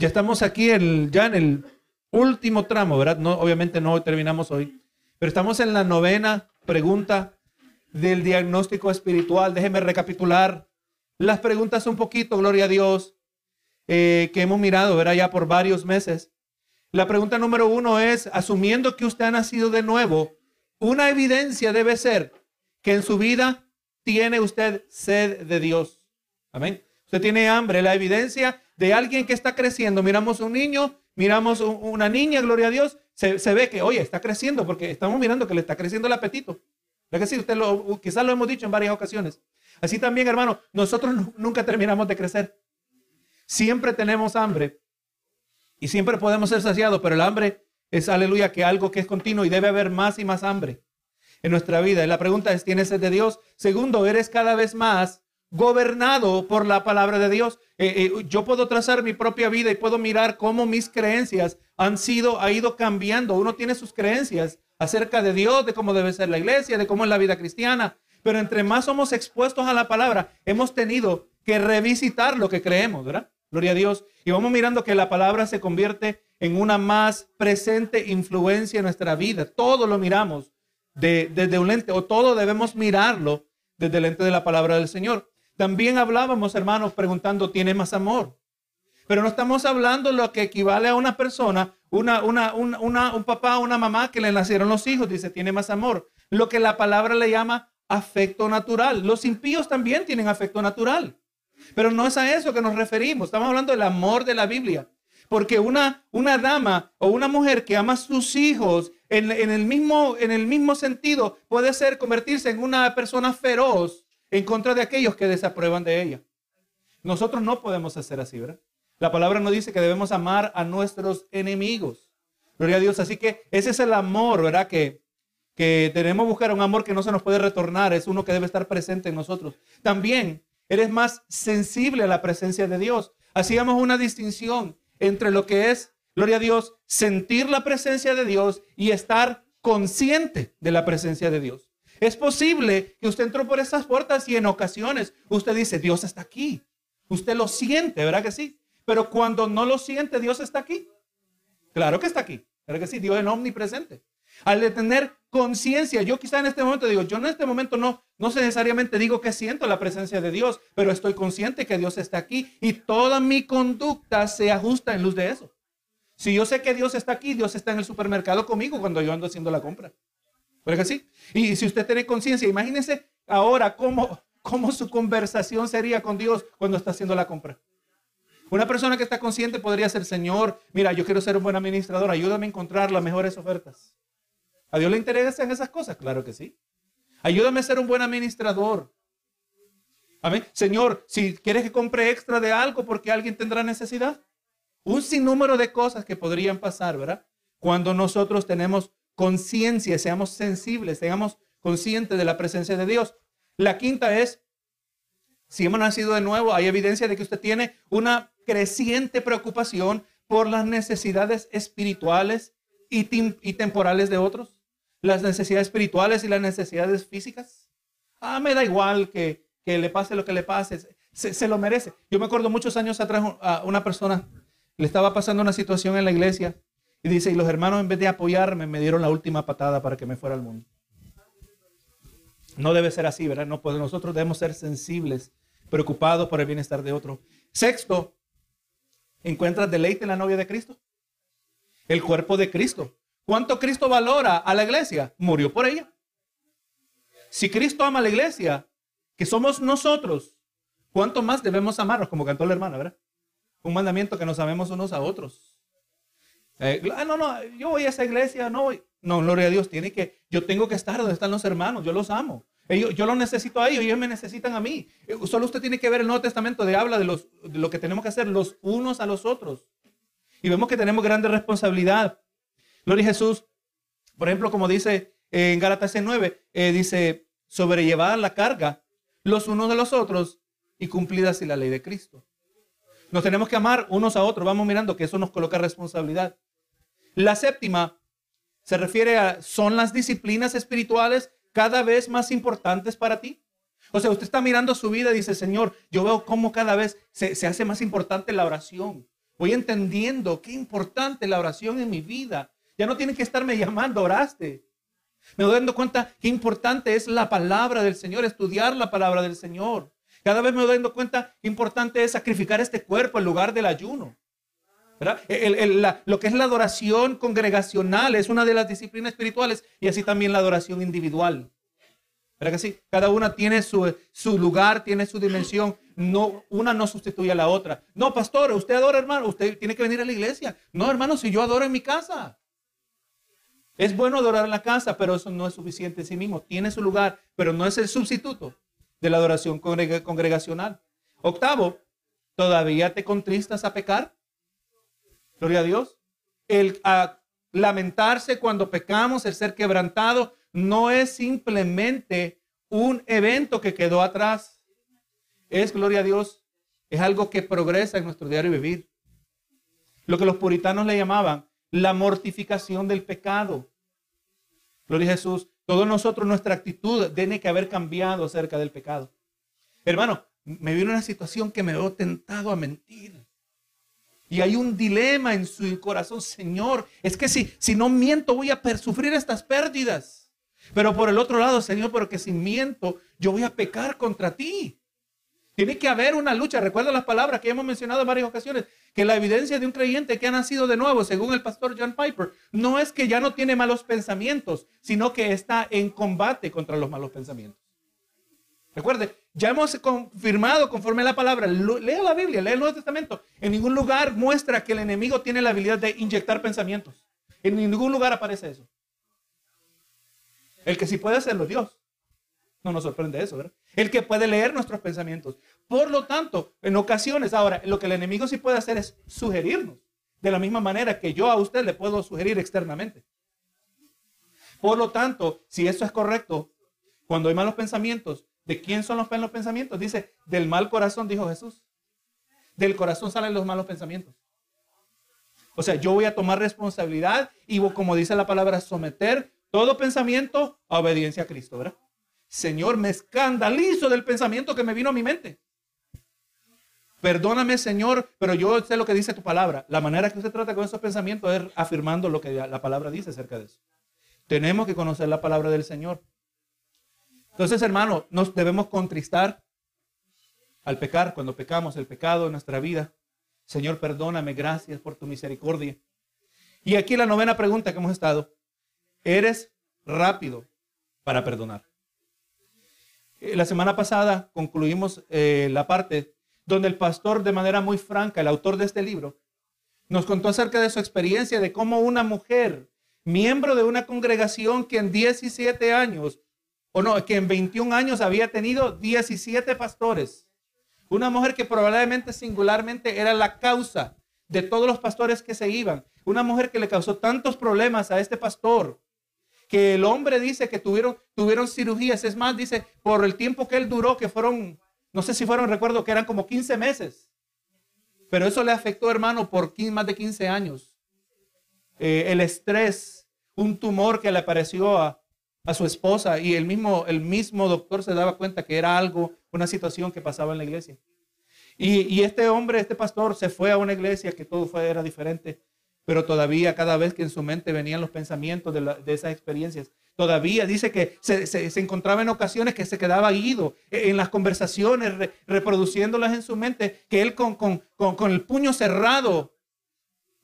Ya estamos aquí el, ya en el último tramo, ¿verdad? No, obviamente no terminamos hoy, pero estamos en la novena pregunta del diagnóstico espiritual. Déjeme recapitular las preguntas un poquito, gloria a Dios, eh, que hemos mirado, ¿verdad? Ya por varios meses. La pregunta número uno es, asumiendo que usted ha nacido de nuevo, una evidencia debe ser que en su vida tiene usted sed de Dios. Amén. Usted tiene hambre. La evidencia de alguien que está creciendo. Miramos un niño, miramos una niña, gloria a Dios. Se, ve que, oye, está creciendo porque estamos mirando que le está creciendo el apetito. ¿Verdad que sí? Usted lo, quizás lo hemos dicho en varias ocasiones. Así también, hermano, nosotros nunca terminamos de crecer. Siempre tenemos hambre y siempre podemos ser saciados, pero el hambre es, aleluya, que algo que es continuo y debe haber más y más hambre en nuestra vida. Y la pregunta es, ¿tienes sed de Dios? Segundo, ¿eres cada vez más gobernado por la palabra de Dios? Eh, eh, yo puedo trazar mi propia vida y puedo mirar cómo mis creencias han sido, ha ido cambiando. Uno tiene sus creencias acerca de Dios, de cómo debe ser la iglesia, de cómo es la vida cristiana. Pero entre más somos expuestos a la palabra, hemos tenido que revisitar lo que creemos, ¿verdad? Gloria a Dios. Y vamos mirando que la palabra se convierte en una más presente influencia en nuestra vida. Todo lo miramos desde un lente, o todo debemos mirarlo desde el lente de la palabra del Señor. También hablábamos, hermanos, preguntando, ¿tiene más amor? Pero no estamos hablando lo que equivale a una persona, una, una, una, un papá, una mamá que le nacieron los hijos, dice, tiene más amor. Lo que la palabra le llama afecto natural. Los impíos también tienen afecto natural. Pero no es a eso que nos referimos. Estamos hablando del amor de la Biblia. Porque una, una dama o una mujer que ama a sus hijos en, el mismo, en el mismo sentido puede ser convertirse en una persona feroz en contra de aquellos que desaprueban de ella. Nosotros no podemos hacer así, ¿verdad? La palabra nos dice que debemos amar a nuestros enemigos. Gloria a Dios. Así que ese es el amor, ¿verdad? Que, que tenemos que buscar un amor que no se nos puede retornar. Es uno que debe estar presente en nosotros. También eres más sensible a la presencia de Dios. Hacíamos una distinción entre lo que es, gloria a Dios, sentir la presencia de Dios y estar consciente de la presencia de Dios. Es posible que usted entró por esas puertas y en ocasiones usted dice, Dios está aquí. Usted lo siente, ¿verdad que sí? Pero cuando no lo siente, Dios está aquí. Claro que está aquí. ¿Verdad que sí? Dios es omnipresente. Al tener conciencia, yo quizá en este momento digo, yo en este momento no, no necesariamente digo que siento la presencia de Dios, pero estoy consciente que Dios está aquí y toda mi conducta se ajusta en luz de eso. Si yo sé que Dios está aquí, Dios está en el supermercado conmigo cuando yo ando haciendo la compra. ¿Verdad que sí? Y si usted tiene conciencia, imagínese ahora cómo, cómo su conversación sería con Dios cuando está haciendo la compra. Una persona que está consciente podría ser, Señor, mira, yo quiero ser un buen administrador, ayúdame a encontrar las mejores ofertas. ¿A Dios le interesan esas cosas? Claro que sí. Ayúdame a ser un buen administrador. Amén. Señor, si quieres que compre extra de algo porque alguien tendrá necesidad. Un sinnúmero de cosas que podrían pasar, ¿verdad? Cuando nosotros tenemos conciencia, seamos sensibles, seamos conscientes de la presencia de Dios. La quinta es, si hemos nacido de nuevo, hay evidencia de que usted tiene una creciente preocupación por las necesidades espirituales y, y temporales de otros las necesidades espirituales y las necesidades físicas. Ah, me da igual que, le pase lo que le pase, se, lo merece. Yo me acuerdo muchos años atrás a una persona le estaba pasando una situación en la iglesia y dice, y los hermanos en vez de apoyarme me dieron la última patada para que me fuera al mundo. No debe ser así, ¿verdad? No, pues nosotros debemos ser sensibles, preocupados por el bienestar de otro. Sexto, ¿encuentras deleite en la novia de Cristo? El cuerpo de Cristo. ¿Cuánto Cristo valora a la iglesia? Murió por ella. Si Cristo ama a la iglesia, que somos nosotros, ¿cuánto más debemos amarnos? Como cantó la hermana, ¿verdad? Un mandamiento que nos amemos unos a otros. Eh, ah, no, no, yo voy a esa iglesia, no voy. No, gloria a Dios, tiene que, yo tengo que estar donde están los hermanos, yo los amo. Yo los necesito a ellos, ellos me necesitan a mí. Eh, solo usted tiene que ver el Nuevo Testamento de habla de, los, de lo que tenemos que hacer los unos a los otros. Y vemos que tenemos grande responsabilidad. Gloria a Jesús. Por ejemplo, como dice en Gálatas 9, eh, dice, sobrellevar la carga los unos de los otros y cumplida así la ley de Cristo. Nos tenemos que amar unos a otros. Vamos mirando que eso nos coloca responsabilidad. La séptima se refiere a, son las disciplinas espirituales cada vez más importantes para ti. O sea, usted está mirando su vida y dice, Señor, yo veo cómo cada vez se, se hace más importante la oración Voy entendiendo qué importante la oración en mi vida. Ya no tienen que estarme llamando, oraste. Me voy dando cuenta qué importante es la palabra del Señor, estudiar la palabra del Señor. Cada vez me voy dando cuenta qué importante es sacrificar este cuerpo en lugar del ayuno. Lo que es la adoración congregacional es una de las disciplinas espirituales y así también la adoración individual. ¿Verdad que sí? Cada una tiene su, lugar, tiene su dimensión. No, una no sustituye a la otra. No, pastor, usted adora, hermano. Usted tiene que venir a la iglesia. No, hermano, si yo adoro en mi casa. Es bueno adorar en la casa, pero eso no es suficiente en sí mismo. Tiene su lugar, pero no es el sustituto de la adoración congregacional. Octavo, ¿todavía te contristas a pecar? Gloria a Dios. El lamentarse cuando pecamos, el ser quebrantado, no es simplemente un evento que quedó atrás. Es, gloria a Dios, es algo que progresa en nuestro diario vivir. Lo que los puritanos le llamaban la mortificación del pecado. Gloria a Jesús. Todos nosotros, nuestra actitud tiene que haber cambiado acerca del pecado. Hermano, me viene una situación que me veo tentado a mentir. Y hay un dilema en su corazón, Señor, es que si, si no miento voy a sufrir estas pérdidas. Pero por el otro lado, Señor, porque si miento, yo voy a pecar contra ti. Tiene que haber una lucha. Recuerda las palabras que hemos mencionado en varias ocasiones, que la evidencia de un creyente que ha nacido de nuevo, según el pastor John Piper, no es que ya no tiene malos pensamientos, sino que está en combate contra los malos pensamientos. Recuerde, ya hemos confirmado conforme a la palabra, lea la Biblia, lea el Nuevo Testamento. En ningún lugar muestra que el enemigo tiene la habilidad de inyectar pensamientos. En ningún lugar aparece eso. El que sí puede hacerlo, Dios. No nos sorprende eso, ¿verdad? El que puede leer nuestros pensamientos. Por lo tanto, en ocasiones, ahora, lo que el enemigo sí puede hacer es sugerirnos. De la misma manera que yo a usted le puedo sugerir externamente. Por lo tanto, si eso es correcto, cuando hay malos pensamientos, ¿de quién son los malos pensamientos? Dice, del mal corazón, dijo Jesús. Del corazón salen los malos pensamientos. O sea, yo voy a tomar responsabilidad y como dice la palabra, someter todo pensamiento a obediencia a Cristo, ¿verdad? Señor, me escandalizo del pensamiento que me vino a mi mente. Perdóname, Señor, pero yo sé lo que dice tu palabra. La manera que usted trata con esos pensamientos es afirmando lo que la palabra dice acerca de eso. Tenemos que conocer la palabra del Señor. Entonces, hermano, nos debemos contristar al pecar, cuando pecamos el pecado en nuestra vida. Señor, perdóname, gracias por tu misericordia. Y aquí la novena pregunta que hemos estado. ¿Eres rápido para perdonar? Eh, la semana pasada concluimos eh, la parte donde el pastor de manera muy franca, el autor de este libro, nos contó acerca de su experiencia de cómo una mujer, miembro de una congregación que en 17 años, o no, que en 21 años había tenido 17 pastores, una mujer que probablemente singularmente era la causa de todos los pastores que se iban, una mujer que le causó tantos problemas a este pastor, que el hombre dice que tuvieron, tuvieron cirugías. Es más, dice, por el tiempo que él duró, que fueron, no sé si fueron, recuerdo que eran como 15 meses. Pero eso le afectó, hermano, por más de 15 años. Eh, el estrés, un tumor que le apareció a, a su esposa y el mismo, el mismo doctor se daba cuenta que era algo, una situación que pasaba en la iglesia. Y, y, este hombre, este pastor, se fue a una iglesia que todo fue, era diferente pero todavía cada vez que en su mente venían los pensamientos de, esas experiencias, todavía dice que se, encontraba en ocasiones que se quedaba ido en las conversaciones, reproduciéndolas en su mente, que él con, el puño cerrado,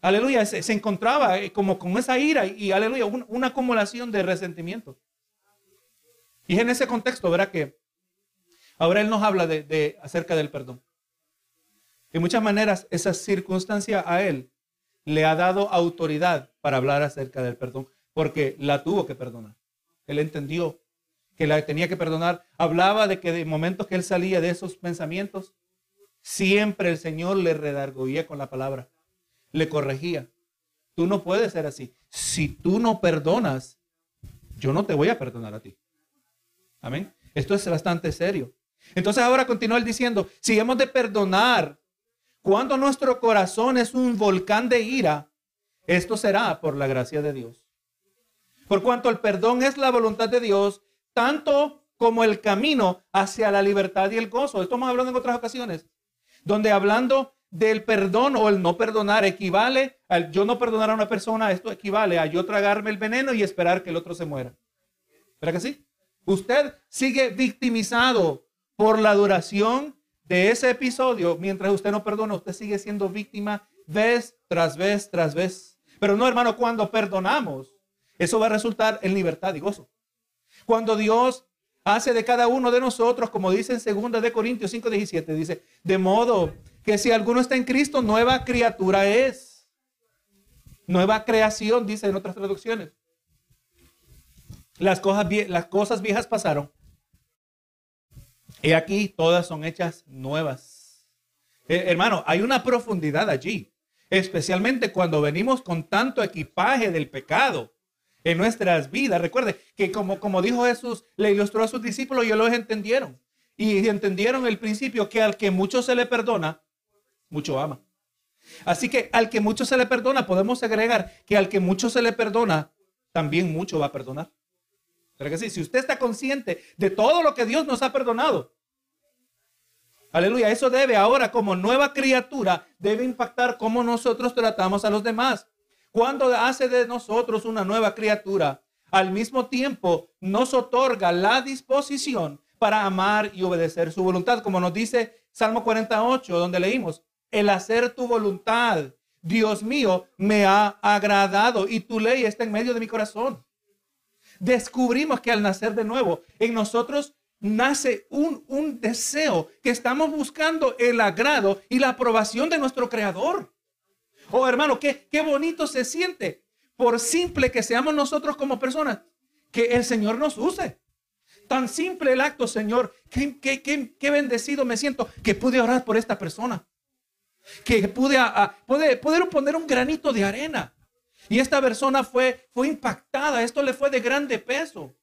aleluya, se, encontraba eh, como con esa ira y, aleluya, una acumulación de resentimiento. Y en ese contexto, verá que ahora él nos habla de, acerca del perdón. De muchas maneras, esa circunstancia a él le ha dado autoridad para hablar acerca del perdón, porque la tuvo que perdonar. Él entendió que la tenía que perdonar. Hablaba de que de momentos que él salía de esos pensamientos, siempre el Señor le redarguía con la palabra, le corregía. Tú no puedes ser así. Si tú no perdonas, yo no te voy a perdonar a ti. Amén. Esto es bastante serio. Entonces ahora continúa él diciendo, si hemos de perdonar cuando nuestro corazón es un volcán de ira, esto será por la gracia de Dios. Por cuanto el perdón es la voluntad de Dios, tanto como el camino hacia la libertad y el gozo. Esto hemos hablado en otras ocasiones, donde hablando del perdón o el no perdonar equivale al yo no perdonar a una persona, esto equivale a yo tragarme el veneno y esperar que el otro se muera. ¿Verdad que sí? Usted sigue victimizado por la duración de ese episodio. Mientras usted no perdona, usted sigue siendo víctima vez tras vez tras vez. Pero no, hermano, cuando perdonamos, eso va a resultar en libertad y gozo. Cuando Dios hace de cada uno de nosotros, como dice en 2 de Corintios 5:17, dice, de modo que si alguno está en Cristo, nueva criatura es. Nueva creación, dice en otras traducciones. Las cosas, viejas pasaron. Y aquí todas son hechas nuevas. Eh, hermano, hay una profundidad allí, especialmente cuando venimos con tanto equipaje del pecado en nuestras vidas. Recuerde que como, como dijo Jesús, le ilustró a sus discípulos y ellos entendieron. Y entendieron el principio que al que mucho se le perdona, mucho ama. Así que al que mucho se le perdona, podemos agregar que al que mucho se le perdona, también mucho va a perdonar. Si usted está consciente de todo lo que Dios nos ha perdonado, aleluya, eso debe ahora como nueva criatura, debe impactar cómo nosotros tratamos a los demás. Cuando hace de nosotros una nueva criatura, al mismo tiempo nos otorga la disposición para amar y obedecer su voluntad, como nos dice Salmo 48, donde leímos, el hacer tu voluntad, Dios mío, me ha agradado y tu ley está en medio de mi corazón. Descubrimos que al nacer de nuevo, en nosotros nace un, un deseo que estamos buscando el agrado y la aprobación de nuestro Creador. Oh, hermano, qué, qué bonito se siente por simple que seamos nosotros como personas, que el Señor nos use. Tan simple el acto, Señor. Qué, qué, qué, bendecido me siento que pude orar por esta persona. Que pude a, poder poner un granito de arena. Y esta persona fue, fue impactada. Esto le fue de grande peso.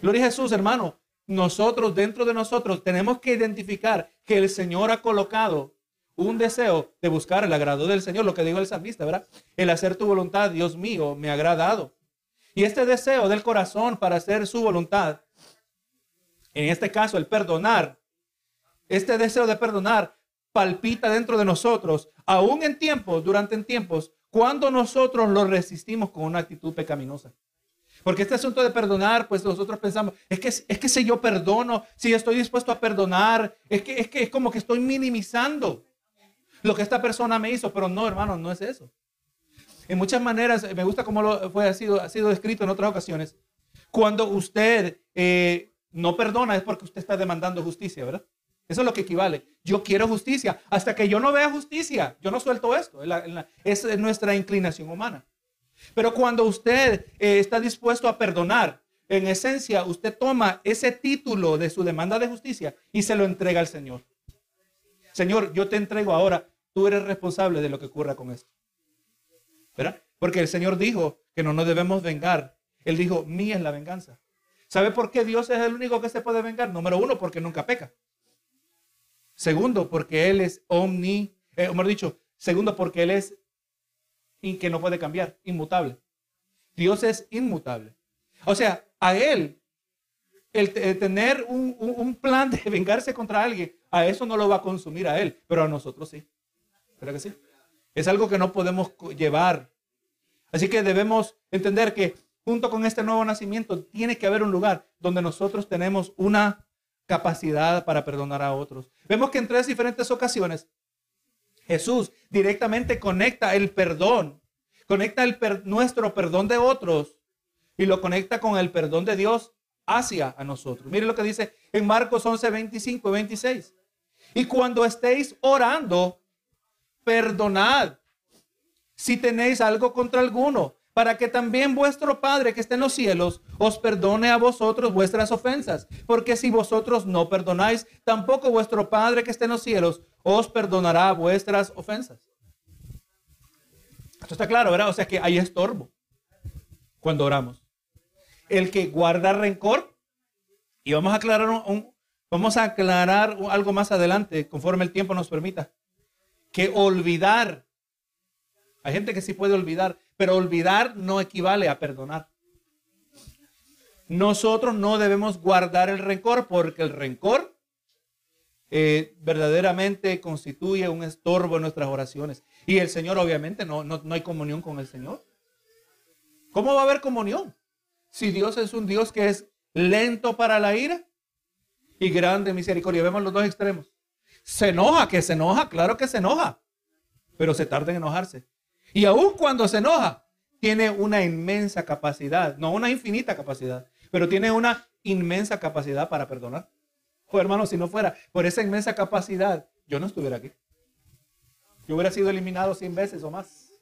Gloria a Jesús, hermano. Nosotros, dentro de nosotros, tenemos que identificar que el Señor ha colocado un deseo de buscar el agrado del Señor, lo que dijo el salmista, ¿verdad? El hacer tu voluntad, Dios mío, me ha agradado. Y este deseo del corazón para hacer su voluntad, en este caso el perdonar, este deseo de perdonar palpita dentro de nosotros, aún en tiempos, durante en tiempos, cuando nosotros lo resistimos con una actitud pecaminosa. Porque este asunto de perdonar, pues nosotros pensamos, es que, es que si yo perdono, si estoy dispuesto a perdonar, es que, es que es como que estoy minimizando lo que esta persona me hizo, pero no, hermano, no es eso. En muchas maneras, me gusta cómo lo fue, ha, sido, ha sido descrito en otras ocasiones. Cuando usted eh, no perdona es porque usted está demandando justicia, ¿verdad? Eso es lo que equivale. Yo quiero justicia. Hasta que yo no vea justicia, yo no suelto esto. Es, es nuestra inclinación humana. Pero cuando usted eh, está dispuesto a perdonar, en esencia, usted toma ese título de su demanda de justicia y se lo entrega al Señor. Señor, yo te entrego ahora tú eres responsable de lo que ocurra con esto. ¿Verdad? Porque el Señor dijo que no nos debemos vengar. Él dijo, mía es la venganza. ¿Sabe por qué Dios es el único que se puede vengar? Número uno, porque nunca peca. Segundo, porque Él es omni, eh, hemos dicho, segundo, porque Él es que no puede cambiar, inmutable. Dios es inmutable. O sea, a Él, el, tener un, un, plan de vengarse contra alguien, a eso no lo va a consumir a Él, pero a nosotros sí. ¿Verdad que sí? Es algo que no podemos llevar. Así que debemos entender que junto con este nuevo nacimiento tiene que haber un lugar donde nosotros tenemos una capacidad para perdonar a otros. Vemos que en tres diferentes ocasiones Jesús directamente conecta el perdón, conecta el nuestro perdón de otros y lo conecta con el perdón de Dios hacia a nosotros. Mire lo que dice en Marcos 11, 25 y 26. Y cuando estéis orando, perdonad si tenéis algo contra alguno, para que también vuestro Padre que está en los cielos os perdone a vosotros vuestras ofensas. Porque si vosotros no perdonáis, tampoco vuestro Padre que está en los cielos os perdonará vuestras ofensas. Esto está claro, ¿verdad? O sea que hay estorbo cuando oramos. El que guarda rencor, y vamos a aclarar vamos a aclarar algo más adelante, conforme el tiempo nos permita que olvidar. Hay gente que sí puede olvidar, pero olvidar no equivale a perdonar. Nosotros no debemos guardar el rencor porque el rencor eh, verdaderamente constituye un estorbo en nuestras oraciones. Y el Señor, obviamente, no, no, no hay comunión con el Señor. ¿Cómo va a haber comunión? Si Dios es un Dios que es lento para la ira y grande misericordia. Vemos los dos extremos. Se enoja, que se enoja, claro que se enoja, pero se tarda en enojarse. Y aun cuando se enoja, tiene una inmensa capacidad, no una infinita capacidad, pero tiene una inmensa capacidad para perdonar. O hermano, si no fuera por esa inmensa capacidad, yo no estuviera aquí. Yo hubiera sido eliminado cien veces o más.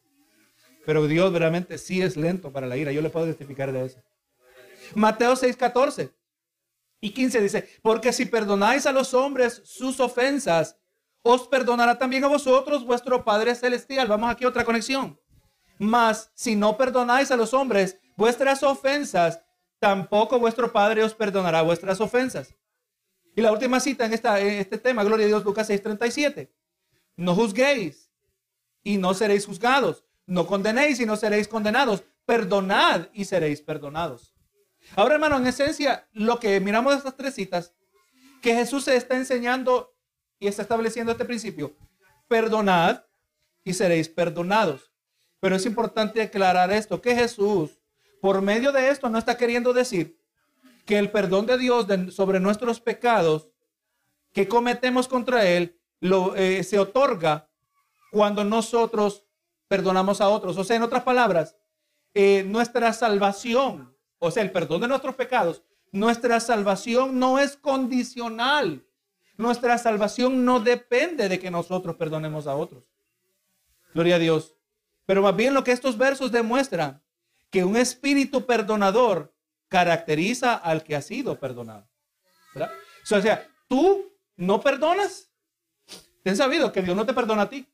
Pero Dios realmente sí es lento para la ira. Yo le puedo testificar de eso. Mateo 6, 14 y 15 dice, porque si perdonáis a los hombres sus ofensas, os perdonará también a vosotros vuestro Padre Celestial. Vamos aquí a otra conexión. Mas si no perdonáis a los hombres vuestras ofensas, tampoco vuestro Padre os perdonará vuestras ofensas. Y la última cita en, este tema, Gloria a Dios, Lucas 6:37. No juzguéis y no seréis juzgados. No condenéis y no seréis condenados. Perdonad y seréis perdonados. Ahora, hermano, en esencia, lo que miramos de estas tres citas, que Jesús se está enseñando y está estableciendo este principio. Perdonad y seréis perdonados. Pero es importante aclarar esto, que Jesús, por medio de esto, no está queriendo decir que el perdón de Dios sobre nuestros pecados que cometemos contra Él eh, se otorga cuando nosotros perdonamos a otros. O sea, en otras palabras, eh, nuestra salvación, o sea, el perdón de nuestros pecados, nuestra salvación no es condicional. Nuestra salvación no depende de que nosotros perdonemos a otros. Gloria a Dios. Pero más bien lo que estos versos demuestran, que un espíritu perdonador caracteriza al que ha sido perdonado. O sea, tú no perdonas. Ten sabido que Dios no te perdona a ti.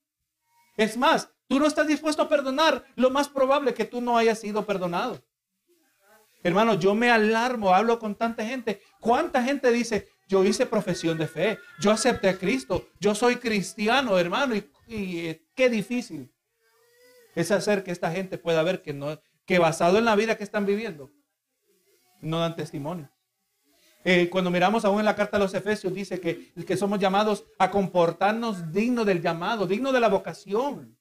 Es más, tú no estás dispuesto a perdonar. Lo más probable que tú no hayas sido perdonado. Hermano, yo me alarmo, hablo con tanta gente. ¿Cuánta gente dice, yo hice profesión de fe, yo acepté a Cristo, yo soy cristiano, hermano? Y, eh, qué difícil es hacer que esta gente pueda ver que, no, que basado en la vida que están viviendo, no dan testimonio. Eh, cuando miramos aún en la carta a los Efesios, dice que, que somos llamados a comportarnos digno del llamado, digno de la vocación.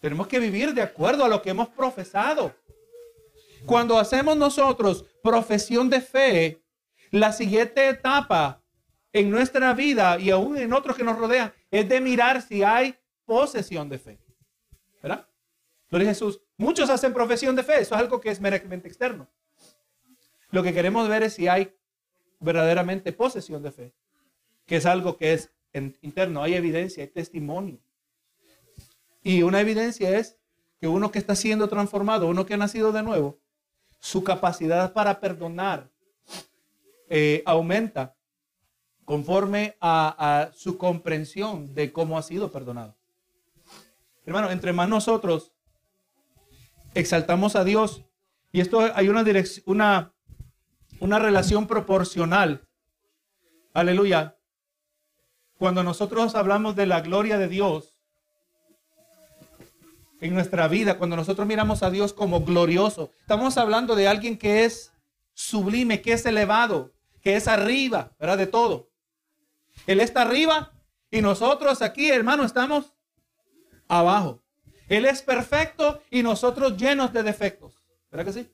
Tenemos que vivir de acuerdo a lo que hemos profesado. Cuando hacemos nosotros profesión de fe, la siguiente etapa en nuestra vida y aún en otros que nos rodean es de mirar si hay posesión de fe. ¿Verdad? Gloria Jesús. Muchos hacen profesión de fe. Eso es algo que es meramente externo. Lo que queremos ver es si hay verdaderamente posesión de fe, que es algo que es interno. Hay evidencia, hay testimonio. Y una evidencia es que uno que está siendo transformado, uno que ha nacido de nuevo, su capacidad para perdonar eh, aumenta conforme a, su comprensión de cómo ha sido perdonado. Hermano, entre más nosotros exaltamos a Dios, y esto hay una, una una relación proporcional. Aleluya. Cuando nosotros hablamos de la gloria de Dios en nuestra vida, cuando nosotros miramos a Dios como glorioso, estamos hablando de alguien que es sublime, que es elevado, que es arriba, ¿verdad? De todo. Él está arriba y nosotros aquí, hermano, estamos abajo. Él es perfecto y nosotros llenos de defectos. ¿Verdad que sí?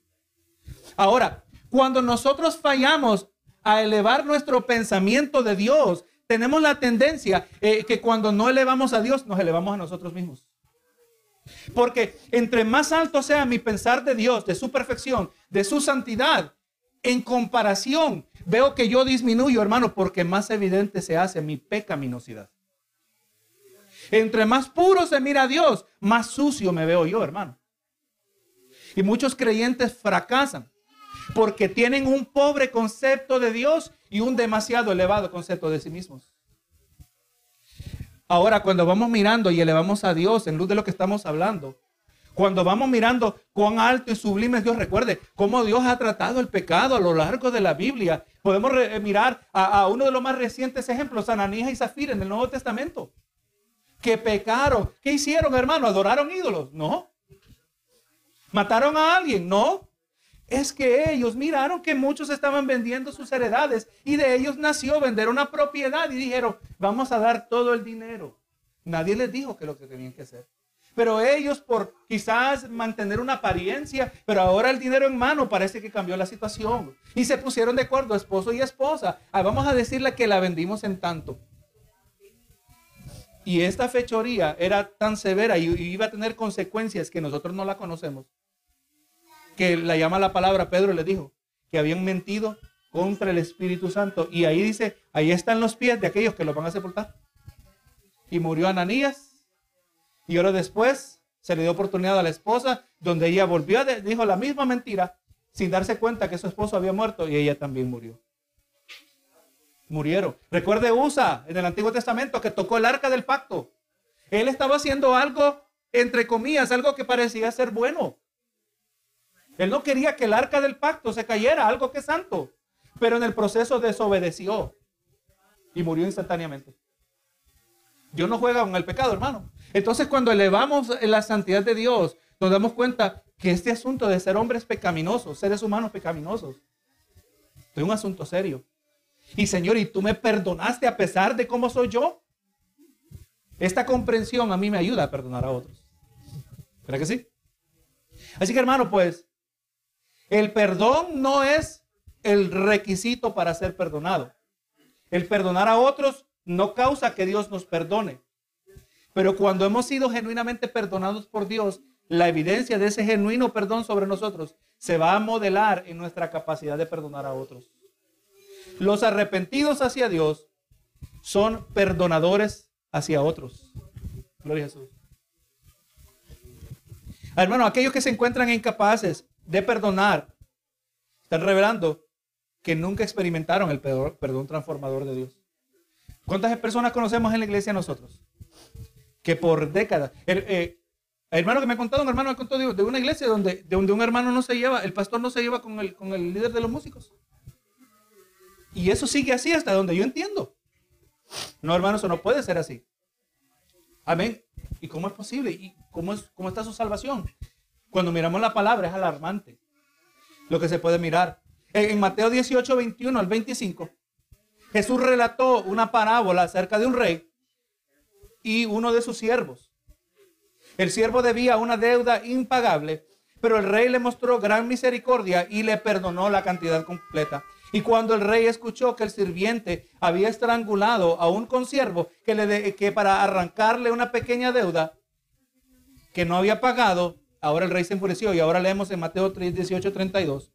Ahora, cuando nosotros fallamos a elevar nuestro pensamiento de Dios, tenemos la tendencia eh, que cuando no elevamos a Dios, nos elevamos a nosotros mismos. Porque entre más alto sea mi pensar de Dios, de su perfección, de su santidad, en comparación, veo que yo disminuyo, hermano, porque más evidente se hace mi pecaminosidad. Entre más puro se mira a Dios, más sucio me veo yo, hermano. Y muchos creyentes fracasan porque tienen un pobre concepto de Dios y un demasiado elevado concepto de sí mismos. Ahora, cuando vamos mirando y elevamos a Dios en luz de lo que estamos hablando, cuando vamos mirando cuán alto y sublime es Dios, recuerde cómo Dios ha tratado el pecado a lo largo de la Biblia. Podemos eh, mirar a, uno de los más recientes ejemplos, Ananías y Zafira en el Nuevo Testamento. Que pecaron. ¿Qué hicieron, hermano? ¿Adoraron ídolos? No. ¿Mataron a alguien? No es que ellos miraron que muchos estaban vendiendo sus heredades y de ellos nació vender una propiedad y dijeron, vamos a dar todo el dinero. Nadie les dijo que lo que tenían que hacer. Pero ellos por quizás mantener una apariencia, pero ahora el dinero en mano parece que cambió la situación. Y se pusieron de acuerdo, esposo y esposa. Ah, vamos a decirle que la vendimos en tanto. Y esta fechoría era tan severa y iba a tener consecuencias que nosotros no la conocemos que la llama la palabra, Pedro le dijo que habían mentido contra el Espíritu Santo. Y ahí dice, ahí están los pies de aquellos que lo van a sepultar. Y murió Ananías. Y ahora después se le dio oportunidad a la esposa, donde ella volvió, dijo la misma mentira, sin darse cuenta que su esposo había muerto y ella también murió. Murieron. Recuerde Usa en el Antiguo Testamento que tocó el arca del pacto. Él estaba haciendo algo, entre comillas, algo que parecía ser bueno. Él no quería que el arca del pacto se cayera, algo que es santo. Pero en el proceso desobedeció y murió instantáneamente. Dios no juega con el pecado, hermano. Entonces, cuando elevamos la santidad de Dios, nos damos cuenta que este asunto de ser hombres pecaminosos, seres humanos pecaminosos, es un asunto serio. Y Señor, ¿y tú me perdonaste a pesar de cómo soy yo? Esta comprensión a mí me ayuda a perdonar a otros. ¿Verdad que sí? Así que hermano, pues el perdón no es el requisito para ser perdonado. El perdonar a otros no causa que Dios nos perdone. Pero cuando hemos sido genuinamente perdonados por Dios, la evidencia de ese genuino perdón sobre nosotros se va a modelar en nuestra capacidad de perdonar a otros. Los arrepentidos hacia Dios son perdonadores hacia otros. Gloria a Jesús. Hermano, aquellos que se encuentran incapaces de perdonar, están revelando que nunca experimentaron el perdón transformador de Dios. ¿Cuántas personas conocemos en la iglesia nosotros? Que por décadas. El, eh, hermano que me ha contado, un hermano me contó de, una iglesia donde, donde un hermano no se lleva, el pastor no se lleva con el, con el líder de los músicos. Y eso sigue así hasta donde yo entiendo. No, hermano, eso no puede ser así. Amén. ¿Y cómo es posible? ¿Y cómo, es, cómo está su salvación? Cuando miramos la palabra es alarmante lo que se puede mirar. En, Mateo 18, 21 al 25, Jesús relató una parábola acerca de un rey y uno de sus siervos. El siervo debía una deuda impagable, pero el rey le mostró gran misericordia y le perdonó la cantidad completa. Y cuando el rey escuchó que el sirviente había estrangulado a un consiervo que, le que para arrancarle una pequeña deuda que no había pagado, Ahora el rey se enfureció y ahora leemos en Mateo 3, 18, 32.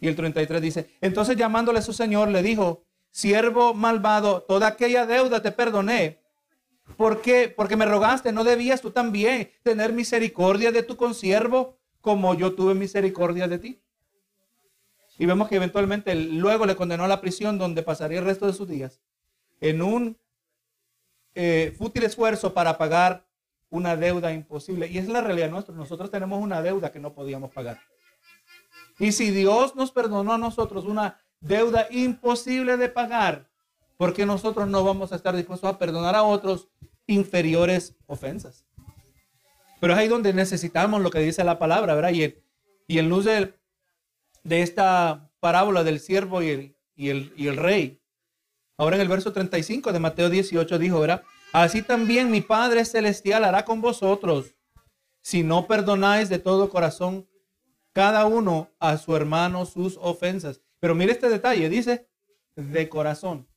Y el 33 dice, entonces llamándole a su señor le dijo, siervo malvado, toda aquella deuda te perdoné. ¿Por qué? Porque me rogaste, no debías tú también tener misericordia de tu consiervo como yo tuve misericordia de ti. Y vemos que eventualmente luego le condenó a la prisión donde pasaría el resto de sus días en un eh, fútil esfuerzo para pagar una deuda imposible. Y es la realidad nuestra. Nosotros tenemos una deuda que no podíamos pagar. Y si Dios nos perdonó a nosotros una deuda imposible de pagar, porque nosotros no vamos a estar dispuestos a perdonar a otros inferiores ofensas? Pero es ahí donde necesitamos lo que dice la palabra, ¿verdad? Y, y en luz de, de, esta parábola del siervo y el, y, el, y el rey, ahora en el verso 35 de Mateo 18 dijo, ¿verdad? Así también mi Padre Celestial hará con vosotros si no perdonáis de todo corazón cada uno a su hermano sus ofensas. Pero mire este detalle, dice de corazón.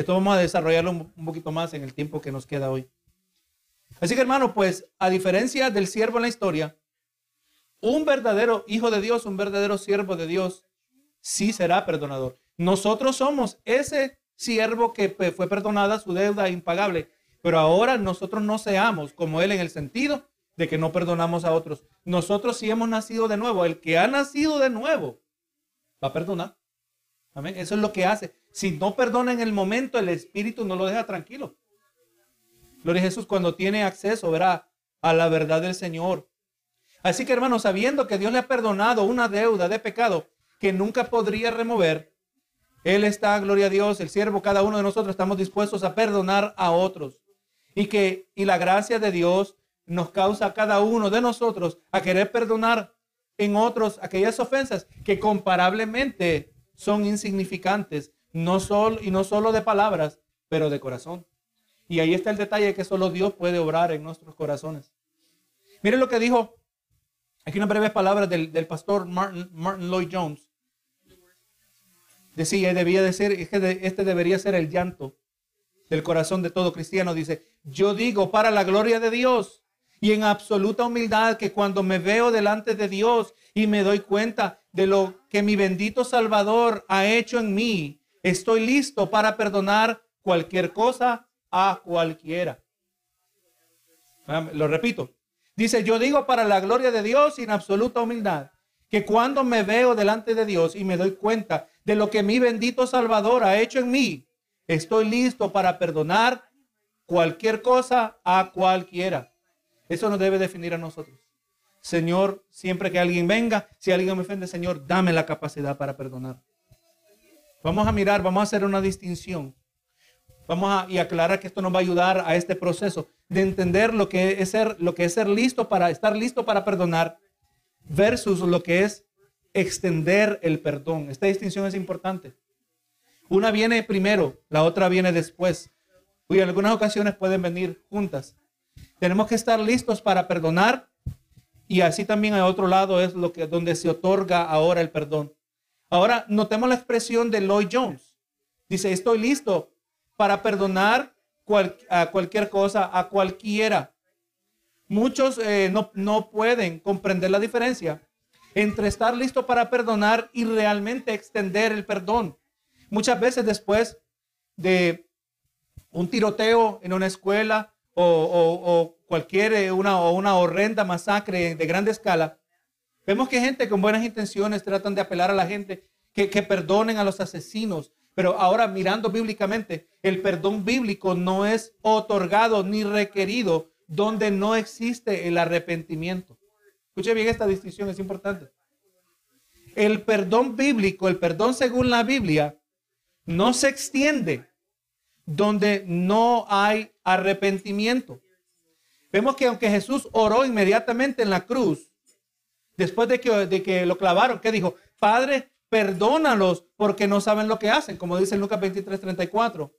Esto vamos a desarrollarlo un poquito más en el tiempo que nos queda hoy. Así que hermano, pues a diferencia del siervo en la historia, un verdadero hijo de Dios, un verdadero siervo de Dios, sí será perdonador. Nosotros somos ese siervo que fue perdonada su deuda impagable. Pero ahora nosotros no seamos como él en el sentido de que no perdonamos a otros. Nosotros sí hemos nacido de nuevo. El que ha nacido de nuevo va a perdonar. Amén. Eso es lo que hace. Si no perdona en el momento, el Espíritu no lo deja tranquilo. Gloria a Jesús cuando tiene acceso, verá, a la verdad del Señor. Así que hermanos, sabiendo que Dios le ha perdonado una deuda de pecado que nunca podría remover, él está, gloria a Dios, el siervo, cada uno de nosotros estamos dispuestos a perdonar a otros. Y que y la gracia de Dios nos causa a cada uno de nosotros a querer perdonar en otros aquellas ofensas que comparablemente son insignificantes, no solo, y no solo de palabras, pero de corazón. Y ahí está el detalle que solo Dios puede obrar en nuestros corazones. Miren lo que dijo, aquí una breve palabra del, pastor Martin, Martin, Lloyd Jones. Decía, debía de ser, este debería ser el llanto del corazón de todo cristiano. Dice, yo digo para la gloria de Dios y en absoluta humildad que cuando me veo delante de Dios y me doy cuenta de lo que mi bendito Salvador ha hecho en mí, estoy listo para perdonar cualquier cosa a cualquiera. Lo repito. Dice, yo digo para la gloria de Dios y en absoluta humildad, que cuando me veo delante de Dios y me doy cuenta de lo que mi bendito Salvador ha hecho en mí, estoy listo para perdonar cualquier cosa a cualquiera. Eso nos debe definir a nosotros. Señor, siempre que alguien venga, si alguien me ofende, Señor, dame la capacidad para perdonar. Vamos a mirar, vamos a hacer una distinción. Vamos a y aclarar que esto nos va a ayudar a este proceso de entender lo que es ser, lo que es ser listo para estar listo para perdonar versus lo que es extender el perdón. Esta distinción es importante. Una viene primero, la otra viene después. Y en algunas ocasiones pueden venir juntas. Tenemos que estar listos para perdonar y así también a otro lado es lo que donde se otorga ahora el perdón. Ahora notemos la expresión de Lloyd Jones. Dice, estoy listo para perdonar a cualquier cosa, a cualquiera. Muchos eh, no, no pueden comprender la diferencia entre estar listo para perdonar y realmente extender el perdón. Muchas veces después de un tiroteo en una escuela o, cualquier eh, una, o una horrenda masacre de grande escala, vemos que gente con buenas intenciones tratan de apelar a la gente que, que perdonen a los asesinos. Pero ahora mirando bíblicamente, el perdón bíblico no es otorgado ni requerido donde no existe el arrepentimiento. Escuche bien esta distinción, es importante. El perdón bíblico, el perdón según la Biblia, no se extiende donde no hay arrepentimiento. Vemos que aunque Jesús oró inmediatamente en la cruz, después de que, lo clavaron, ¿qué dijo? Padre, perdónalos porque no saben lo que hacen, como dice Lucas 23, 34.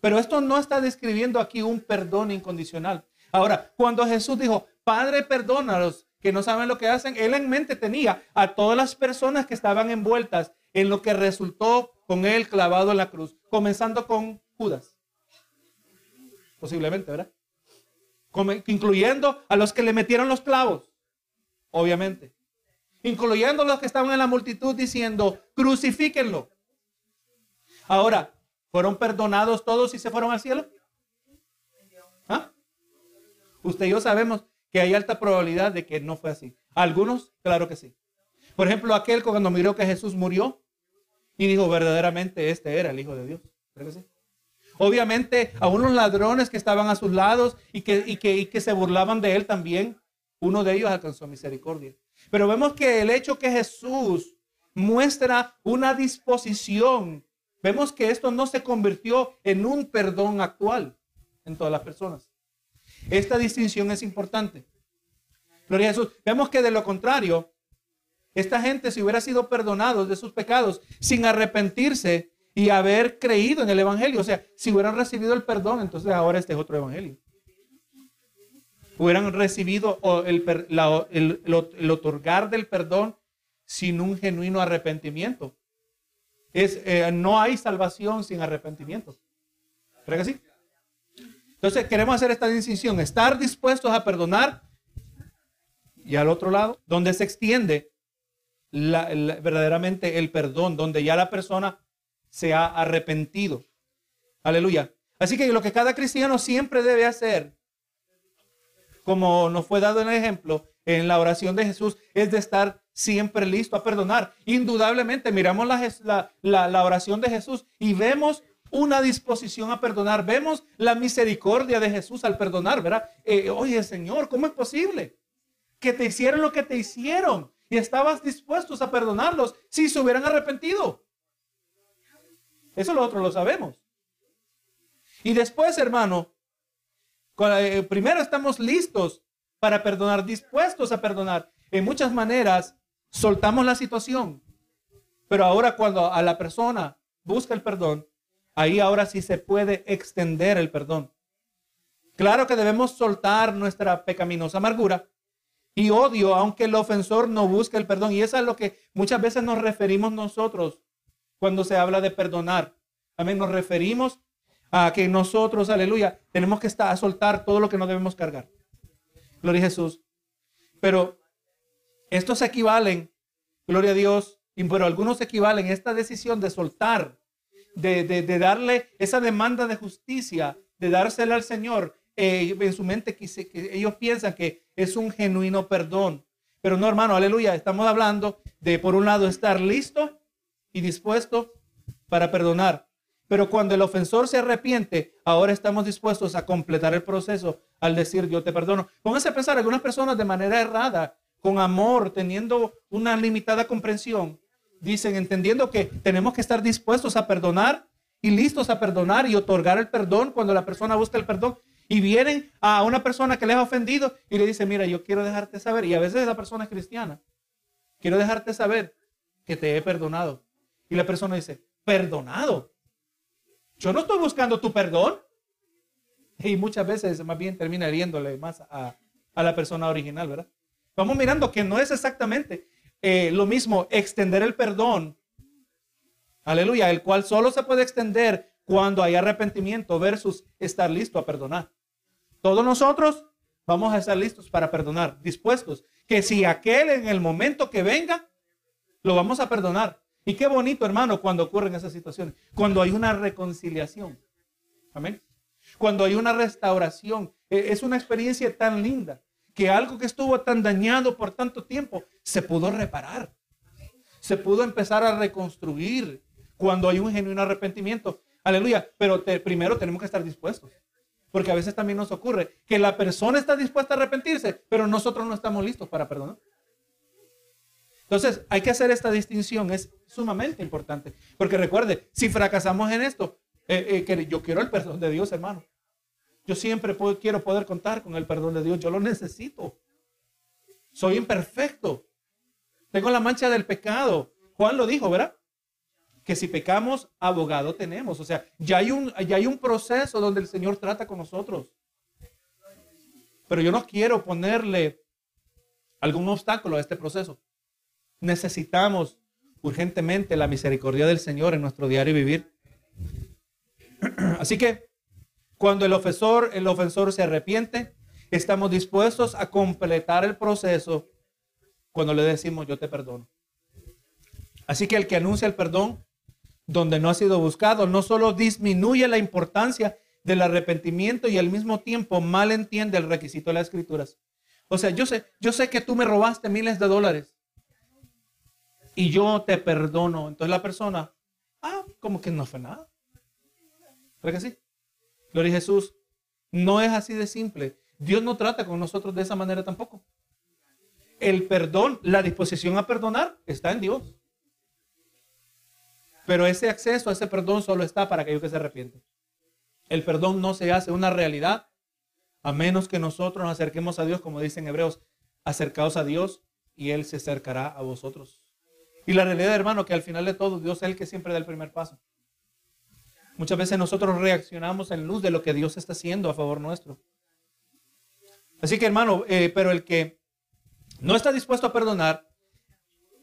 Pero esto no está describiendo aquí un perdón incondicional. Ahora, cuando Jesús dijo, Padre, perdónalos que no saben lo que hacen, él en mente tenía a todas las personas que estaban envueltas en lo que resultó con él clavado en la cruz, comenzando con Judas posiblemente, ¿verdad? incluyendo a los que le metieron los clavos, obviamente. Incluyendo los que estaban en la multitud diciendo, crucifíquenlo. Ahora, ¿fueron perdonados todos y se fueron al cielo? ¿Ah? Usted y yo sabemos que hay alta probabilidad de que no fue así. Algunos, claro que sí. Por ejemplo, aquel cuando miró que Jesús murió y dijo verdaderamente este era el Hijo de Dios. ¿Cree que? Obviamente a unos ladrones que estaban a sus lados y que, que, se burlaban de él también, uno de ellos alcanzó misericordia. Pero vemos que el hecho que Jesús muestra una disposición, vemos que esto no se convirtió en un perdón actual en todas las personas. Esta distinción es importante. Gloria a Jesús. Vemos que de lo contrario, esta gente si hubiera sido perdonados de sus pecados sin arrepentirse, y haber creído en el Evangelio. O sea, si hubieran recibido el perdón, entonces ahora este es otro Evangelio. Hubieran recibido el, otorgar del perdón sin un genuino arrepentimiento. Es, eh, no hay salvación sin arrepentimiento. ¿Cree que sí? Entonces queremos hacer esta distinción, estar dispuestos a perdonar y al otro lado, donde se extiende verdaderamente el perdón, donde ya la persona se ha arrepentido. Aleluya. Así que lo que cada cristiano siempre debe hacer, como nos fue dado en el ejemplo en la oración de Jesús, es de estar siempre listo a perdonar. Indudablemente, miramos la, la, oración de Jesús y vemos una disposición a perdonar. Vemos la misericordia de Jesús al perdonar, ¿verdad? Eh, oye, Señor, ¿cómo es posible que te hicieron lo que te hicieron y estabas dispuestos a perdonarlos si se hubieran arrepentido? Eso lo otro lo sabemos. Y después, hermano, primero estamos listos para perdonar, dispuestos a perdonar. En muchas maneras soltamos la situación. Pero ahora cuando a la persona busca el perdón, ahí ahora sí se puede extender el perdón. Claro que debemos soltar nuestra pecaminosa amargura y odio, aunque el ofensor no busque el perdón. Y eso es lo que muchas veces nos referimos nosotros cuando se habla de perdonar. Amén, nos referimos a que nosotros, aleluya, tenemos que estar a soltar todo lo que no debemos cargar. Gloria a Jesús. Pero estos equivalen, gloria a Dios, pero algunos equivalen esta decisión de soltar, de, de, darle esa demanda de justicia, de dársela al Señor. Eh, en su mente que, que ellos piensan que es un genuino perdón. Pero no, hermano, aleluya, estamos hablando de, por un lado, estar listo y dispuesto para perdonar. Pero cuando el ofensor se arrepiente, ahora estamos dispuestos a completar el proceso al decir yo te perdono. Pónganse a pensar, algunas personas de manera errada, con amor, teniendo una limitada comprensión, dicen, entendiendo que tenemos que estar dispuestos a perdonar y listos a perdonar y otorgar el perdón cuando la persona busca el perdón. Y vienen a una persona que les ha ofendido y le dice, mira, yo quiero dejarte saber, y a veces la persona es cristiana, quiero dejarte saber que te he perdonado. Y la persona dice, perdonado. Yo no estoy buscando tu perdón. Y muchas veces más bien termina hiriéndole más a, la persona original, ¿verdad? Vamos mirando que no es exactamente eh, lo mismo extender el perdón, aleluya, el cual solo se puede extender cuando hay arrepentimiento versus estar listo a perdonar. Todos nosotros vamos a estar listos para perdonar, dispuestos. Que si aquel en el momento que venga, lo vamos a perdonar. Y qué bonito, hermano, cuando ocurren esas situaciones. Cuando hay una reconciliación. Amén. Cuando hay una restauración. E, es una experiencia tan linda que algo que estuvo tan dañado por tanto tiempo se pudo reparar. Se pudo empezar a reconstruir cuando hay un genuino arrepentimiento. Aleluya. Pero primero tenemos que estar dispuestos. Porque a veces también nos ocurre que la persona está dispuesta a arrepentirse, pero nosotros no estamos listos para perdonar. Entonces, hay que hacer esta distinción, es sumamente importante. Porque recuerde, si fracasamos en esto, eh, eh, yo quiero el perdón de Dios, hermano. Yo siempre quiero poder contar con el perdón de Dios, yo lo necesito. Soy imperfecto. Tengo la mancha del pecado. Juan lo dijo, ¿verdad? Que si pecamos, abogado tenemos. O sea, ya hay un, ya hay un proceso donde el Señor trata con nosotros. Pero yo no quiero ponerle algún obstáculo a este proceso. Necesitamos urgentemente la misericordia del Señor en nuestro diario vivir. Así que cuando el ofensor, el ofensor se arrepiente, estamos dispuestos a completar el proceso cuando le decimos yo te perdono. Así que el que anuncia el perdón donde no ha sido buscado no solo disminuye la importancia del arrepentimiento y al mismo tiempo mal entiende el requisito de las escrituras. O sea, yo sé, yo sé que tú me robaste miles de dólares y yo te perdono. Entonces la persona, ah, como que no fue nada. ¿Verdad que sí? Gloria a Jesús. No es así de simple. Dios no trata con nosotros de esa manera tampoco. El perdón, la disposición a perdonar está en Dios. Pero ese acceso a ese perdón solo está para aquellos que se arrepienten. El perdón no se hace una realidad a menos que nosotros nos acerquemos a Dios, como dicen hebreos, acercaos a Dios y Él se acercará a vosotros. Y la realidad, hermano, que al final de todo, Dios es el que siempre da el primer paso. Muchas veces nosotros reaccionamos en luz de lo que Dios está haciendo a favor nuestro. Así que, hermano, eh, pero el que no está dispuesto a perdonar,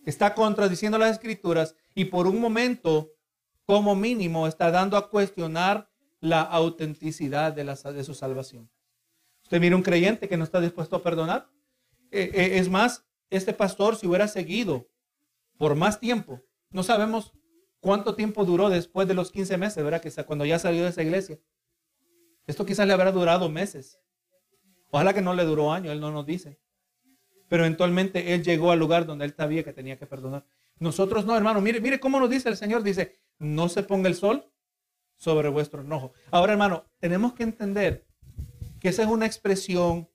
está contradiciendo las escrituras y por un momento, como mínimo, está dando a cuestionar la autenticidad de, su salvación. Usted mira un creyente que no está dispuesto a perdonar. Eh, eh, es más, este pastor, si hubiera seguido por más tiempo. No sabemos cuánto tiempo duró después de los 15 meses, ¿verdad? Que cuando ya salió de esa iglesia. Esto quizás le habrá durado meses. Ojalá que no le duró años, él no nos dice. Pero eventualmente él llegó al lugar donde él sabía que tenía que perdonar. Nosotros no, hermano. Mire, mire cómo nos dice el Señor. Dice, no se ponga el sol sobre vuestro enojo. Ahora, hermano, tenemos que entender que esa es una expresión,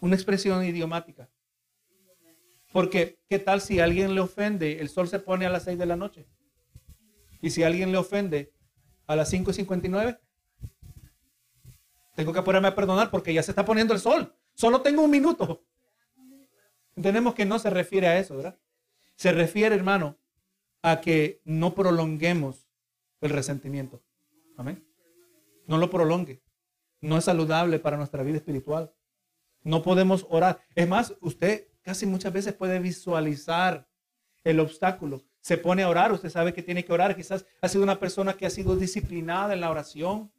una expresión idiomática. Porque, ¿qué tal si alguien le ofende? El sol se pone a las 6 de la noche. Y si alguien le ofende a las 5 y 59, tengo que ponerme a perdonar porque ya se está poniendo el sol. Solo tengo un minuto. Entendemos que no se refiere a eso, ¿verdad? Se refiere, hermano, a que no prolonguemos el resentimiento. Amén. No lo prolongue. No es saludable para nuestra vida espiritual. No podemos orar. Es más, usted casi muchas veces puede visualizar el obstáculo. Se pone a orar, usted sabe que tiene que orar. Quizás ha sido una persona que ha sido disciplinada en la oración.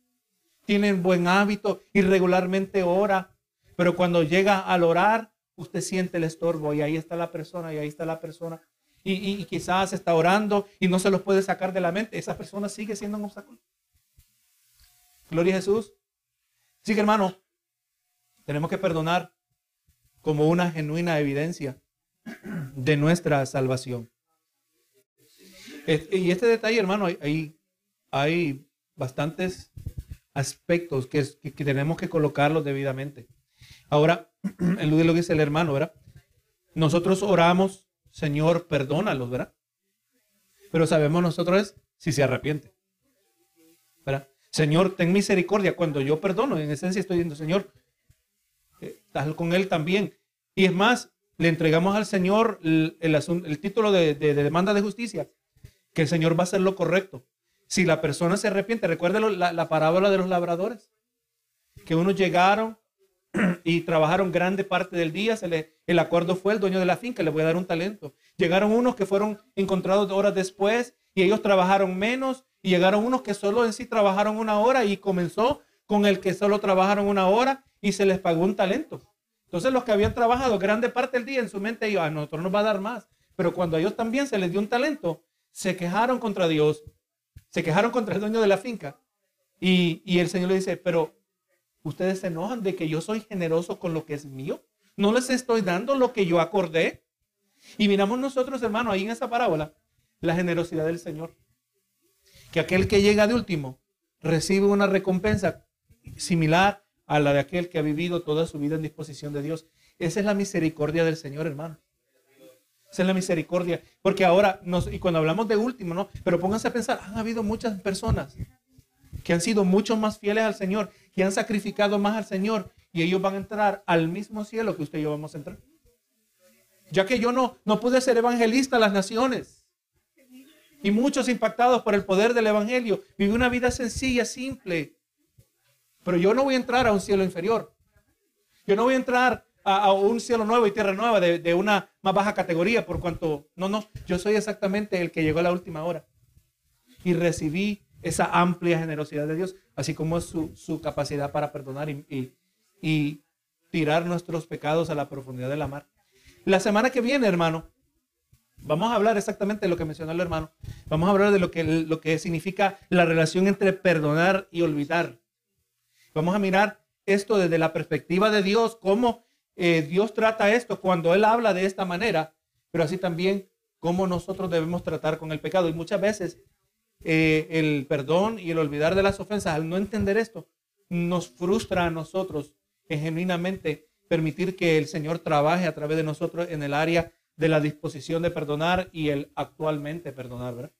Tiene buen hábito y regularmente ora. Pero cuando llega al orar, usted siente el estorbo y ahí está la persona y ahí está la persona. Y, quizás está orando y no se los puede sacar de la mente. Esa persona sigue siendo un obstáculo. Gloria a Jesús. Así que hermano, tenemos que perdonar como una genuina evidencia de nuestra salvación. Y este detalle, hermano, hay, hay bastantes aspectos que, que, tenemos que colocarlos debidamente. Ahora, en lo dice el hermano, ¿verdad? Nosotros oramos, Señor, perdónalos, ¿verdad? Pero sabemos nosotros si se arrepiente. ¿verdad? Señor, ten misericordia. Cuando yo perdono, en esencia estoy diciendo, Señor, estás con Él también. Y es más, le entregamos al Señor el, el, título de, demanda de justicia, que el Señor va a hacer lo correcto. Si la persona se arrepiente, recuerda la, la parábola de los labradores, que unos llegaron y trabajaron grande parte del día. Se le, el acuerdo fue el dueño de la finca, le voy a dar un talento. Llegaron unos que fueron encontrados horas después y ellos trabajaron menos y llegaron unos que solo en sí trabajaron una hora y comenzó con el que solo trabajaron una hora y se les pagó un talento. Entonces los que habían trabajado grande parte del día en su mente, ellos, a nosotros nos va a dar más. Pero cuando a ellos también se les dio un talento, se quejaron contra Dios, se quejaron contra el dueño de la finca. Y, y el Señor le dice, pero ustedes se enojan de que yo soy generoso con lo que es mío. No les estoy dando lo que yo acordé. Y miramos nosotros, hermano, ahí en esa parábola, la generosidad del Señor que aquel que llega de último recibe una recompensa similar a la de aquel que ha vivido toda su vida en disposición de Dios. Esa es la misericordia del Señor, hermano. Esa es la misericordia. Porque ahora, y cuando hablamos de último, ¿no? Pero pónganse a pensar, han habido muchas personas que han sido mucho más fieles al Señor, que han sacrificado más al Señor, y ellos van a entrar al mismo cielo que usted y yo vamos a entrar. Ya que yo no, no pude ser evangelista a las naciones. Y muchos impactados por el poder del Evangelio. Vive una vida sencilla, simple. Pero yo no voy a entrar a un cielo inferior. Yo no voy a entrar a, un cielo nuevo y tierra nueva de, una más baja categoría por cuanto, no, no, yo soy exactamente el que llegó a la última hora. Y recibí esa amplia generosidad de Dios, así como su, capacidad para perdonar y, y, y tirar nuestros pecados a la profundidad de la mar. La semana que viene, hermano, Vamos a hablar exactamente de lo que mencionó el hermano. Vamos a hablar de lo que, lo que significa la relación entre perdonar y olvidar. Vamos a mirar esto desde la perspectiva de Dios, cómo eh, Dios trata esto cuando Él habla de esta manera, pero así también cómo nosotros debemos tratar con el pecado. Y muchas veces eh, el perdón y el olvidar de las ofensas, al no entender esto, nos frustra a nosotros en genuinamente permitir que el Señor trabaje a través de nosotros en el área de la disposición de perdonar y el actualmente perdonar, ¿verdad?